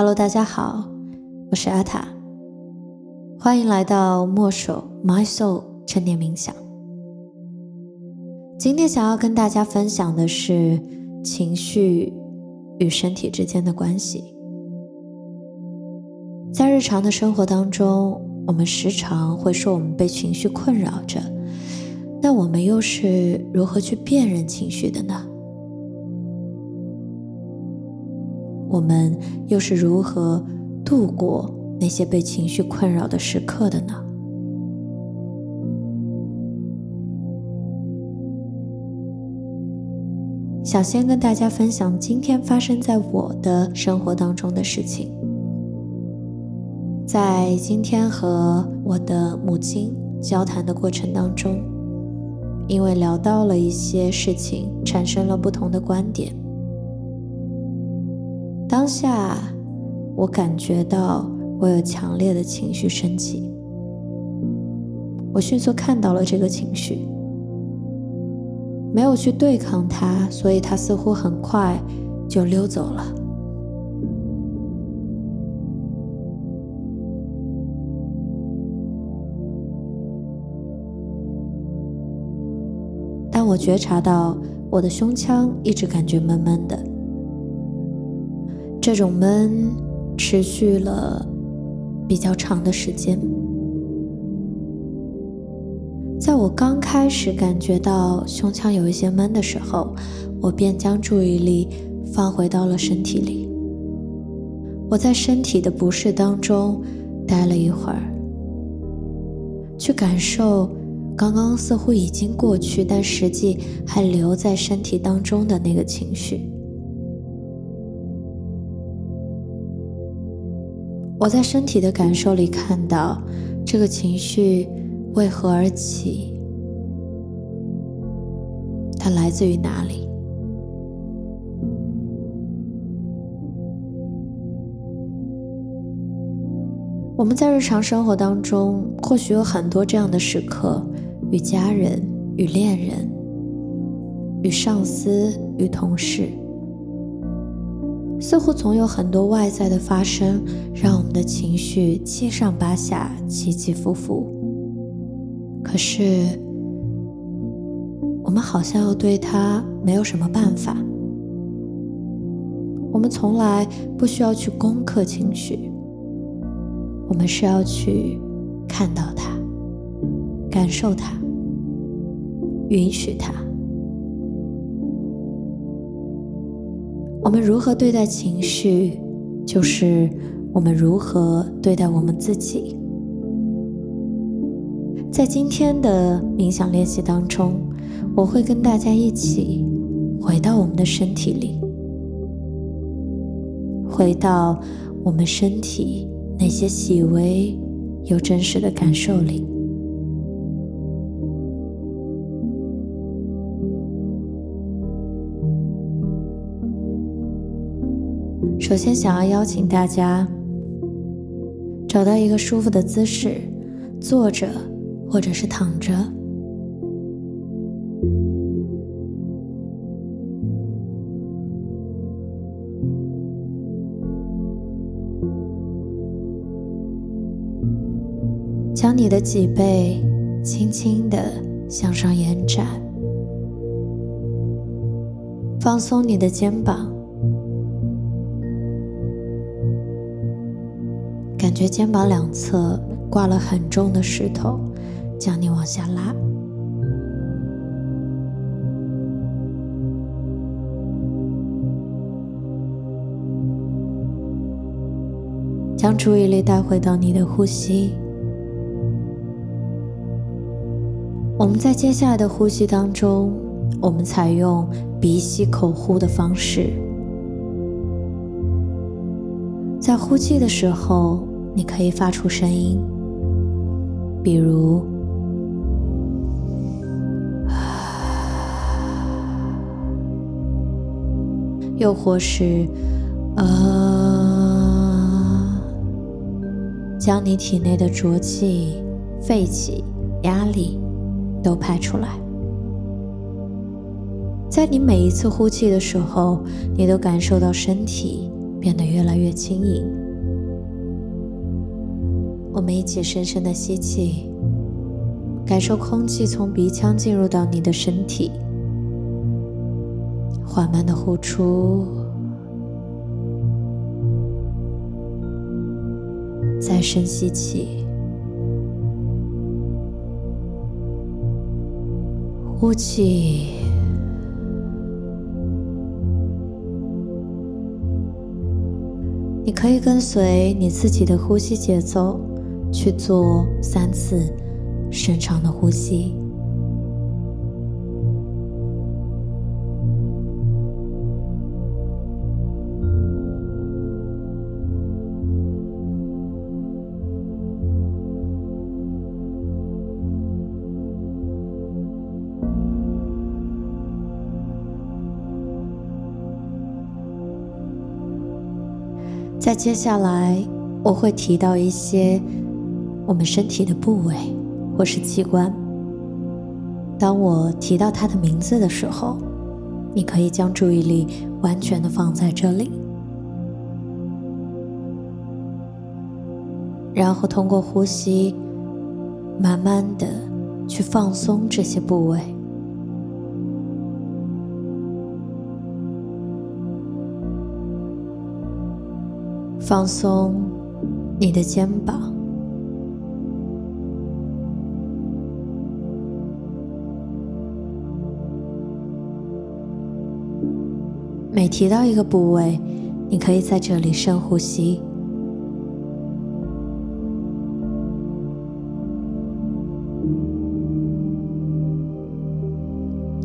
Hello，大家好，我是阿塔，欢迎来到墨守 My Soul 正念冥想。今天想要跟大家分享的是情绪与身体之间的关系。在日常的生活当中，我们时常会说我们被情绪困扰着，那我们又是如何去辨认情绪的呢？我们又是如何度过那些被情绪困扰的时刻的呢？想先跟大家分享今天发生在我的生活当中的事情。在今天和我的母亲交谈的过程当中，因为聊到了一些事情，产生了不同的观点。当下，我感觉到我有强烈的情绪升起，我迅速看到了这个情绪，没有去对抗它，所以它似乎很快就溜走了。但我觉察到我的胸腔一直感觉闷闷的。这种闷持续了比较长的时间，在我刚开始感觉到胸腔有一些闷的时候，我便将注意力放回到了身体里。我在身体的不适当中待了一会儿，去感受刚刚似乎已经过去，但实际还留在身体当中的那个情绪。我在身体的感受里看到这个情绪为何而起，它来自于哪里？我们在日常生活当中，或许有很多这样的时刻，与家人、与恋人、与上司、与同事。似乎总有很多外在的发生，让我们的情绪七上八下、起起伏伏。可是，我们好像又对它没有什么办法。我们从来不需要去攻克情绪，我们是要去看到它、感受它、允许它。我们如何对待情绪，就是我们如何对待我们自己。在今天的冥想练习当中，我会跟大家一起回到我们的身体里，回到我们身体那些细微又真实的感受里。首先，想要邀请大家找到一个舒服的姿势，坐着或者是躺着，将你的脊背轻轻的向上延展，放松你的肩膀。觉肩膀两侧挂了很重的石头，将你往下拉。将注意力带回到你的呼吸。我们在接下来的呼吸当中，我们采用鼻吸口呼的方式，在呼气的时候。你可以发出声音，比如，又或是，呃，将你体内的浊气、废气、压力都排出来。在你每一次呼气的时候，你都感受到身体变得越来越轻盈。我们一起深深的吸气，感受空气从鼻腔进入到你的身体，缓慢的呼出，再深吸气。呼气，你可以跟随你自己的呼吸节奏去做三次深长的呼吸。在接下来，我会提到一些我们身体的部位或是器官。当我提到它的名字的时候，你可以将注意力完全的放在这里，然后通过呼吸，慢慢的去放松这些部位。放松你的肩膀。每提到一个部位，你可以在这里深呼吸，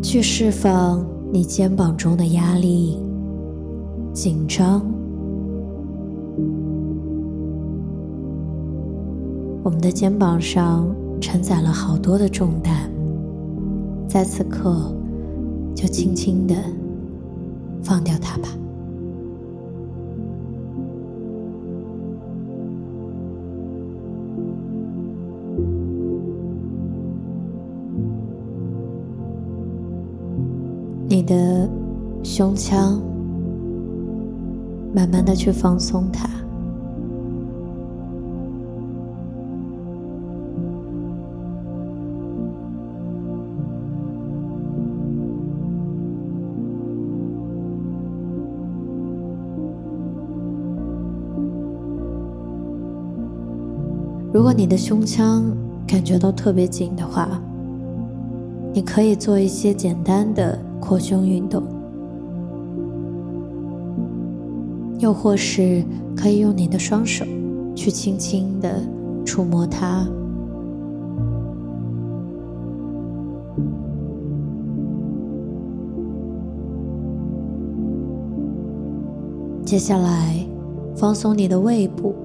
去释放你肩膀中的压力、紧张。我们的肩膀上承载了好多的重担，在此刻，就轻轻的放掉它吧。你的胸腔，慢慢的去放松它。你的胸腔感觉到特别紧的话，你可以做一些简单的扩胸运动，又或是可以用你的双手去轻轻的触摸它。接下来，放松你的胃部。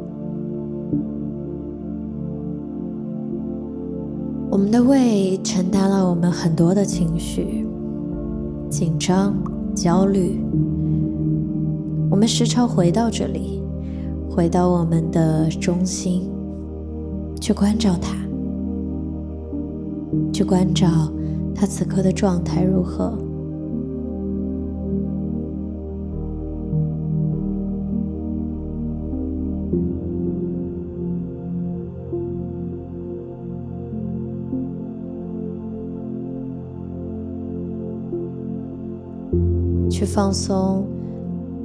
我们的胃承担了我们很多的情绪，紧张、焦虑。我们时常回到这里，回到我们的中心，去关照它，去关照它此刻的状态如何。去放松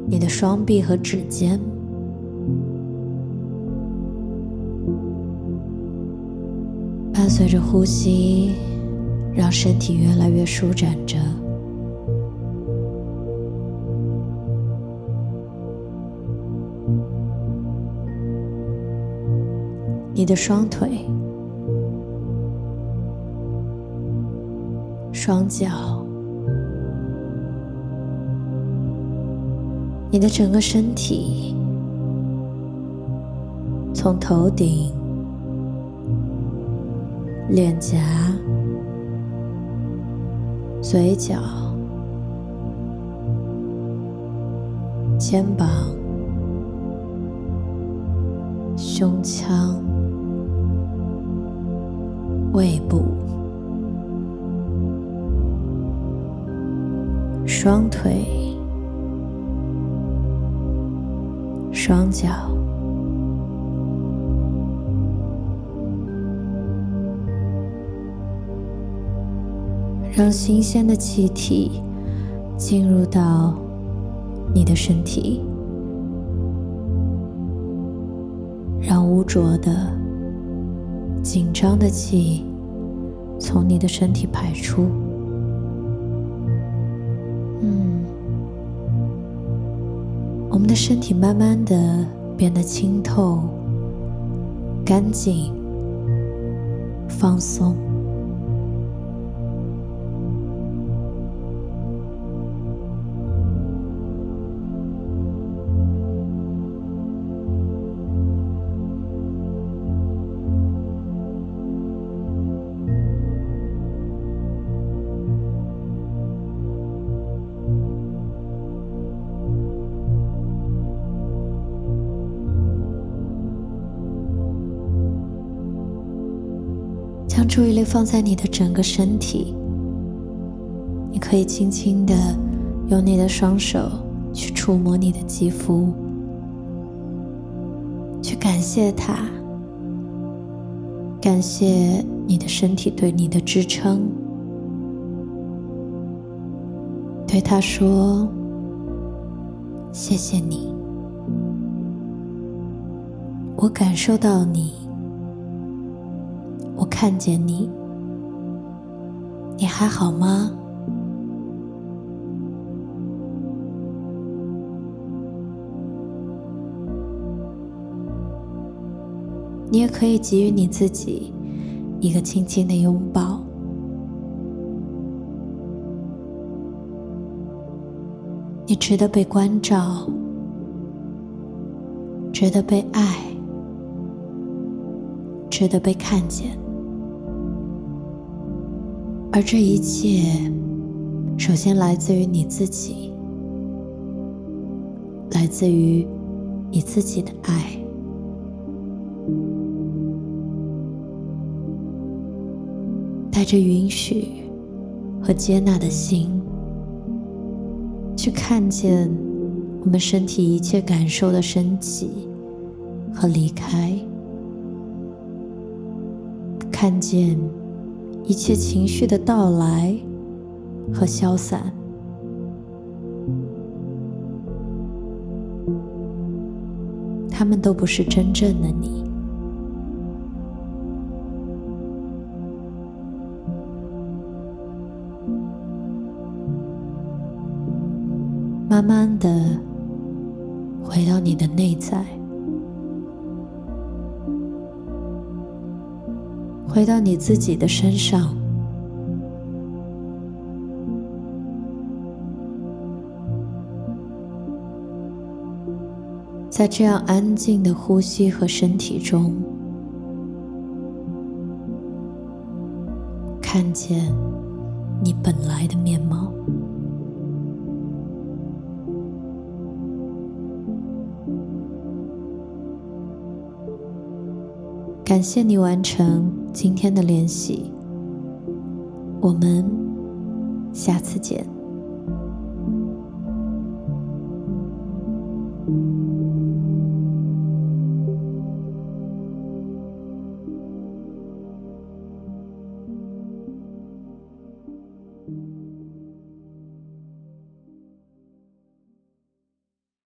你的双臂和指尖，伴随着呼吸，让身体越来越舒展着。你的双腿、双脚。你的整个身体，从头顶、脸颊、嘴角、肩膀、胸腔、胃部、双腿。双脚，让新鲜的气体进入到你的身体，让污浊的、紧张的气从你的身体排出。我们的身体慢慢的变得清透、干净、放松。将注意力放在你的整个身体，你可以轻轻的用你的双手去触摸你的肌肤，去感谢它，感谢你的身体对你的支撑，对他说：“谢谢你，我感受到你。”看见你，你还好吗？你也可以给予你自己一个轻轻的拥抱。你值得被关照，值得被爱，值得被看见。而这一切，首先来自于你自己，来自于你自己的爱。带着允许和接纳的心，去看见我们身体一切感受的升起和离开，看见。一切情绪的到来和消散，他们都不是真正的你。慢慢的回到你的内在。回到你自己的身上，在这样安静的呼吸和身体中，看见你本来的面貌。感谢你完成今天的练习，我们下次见。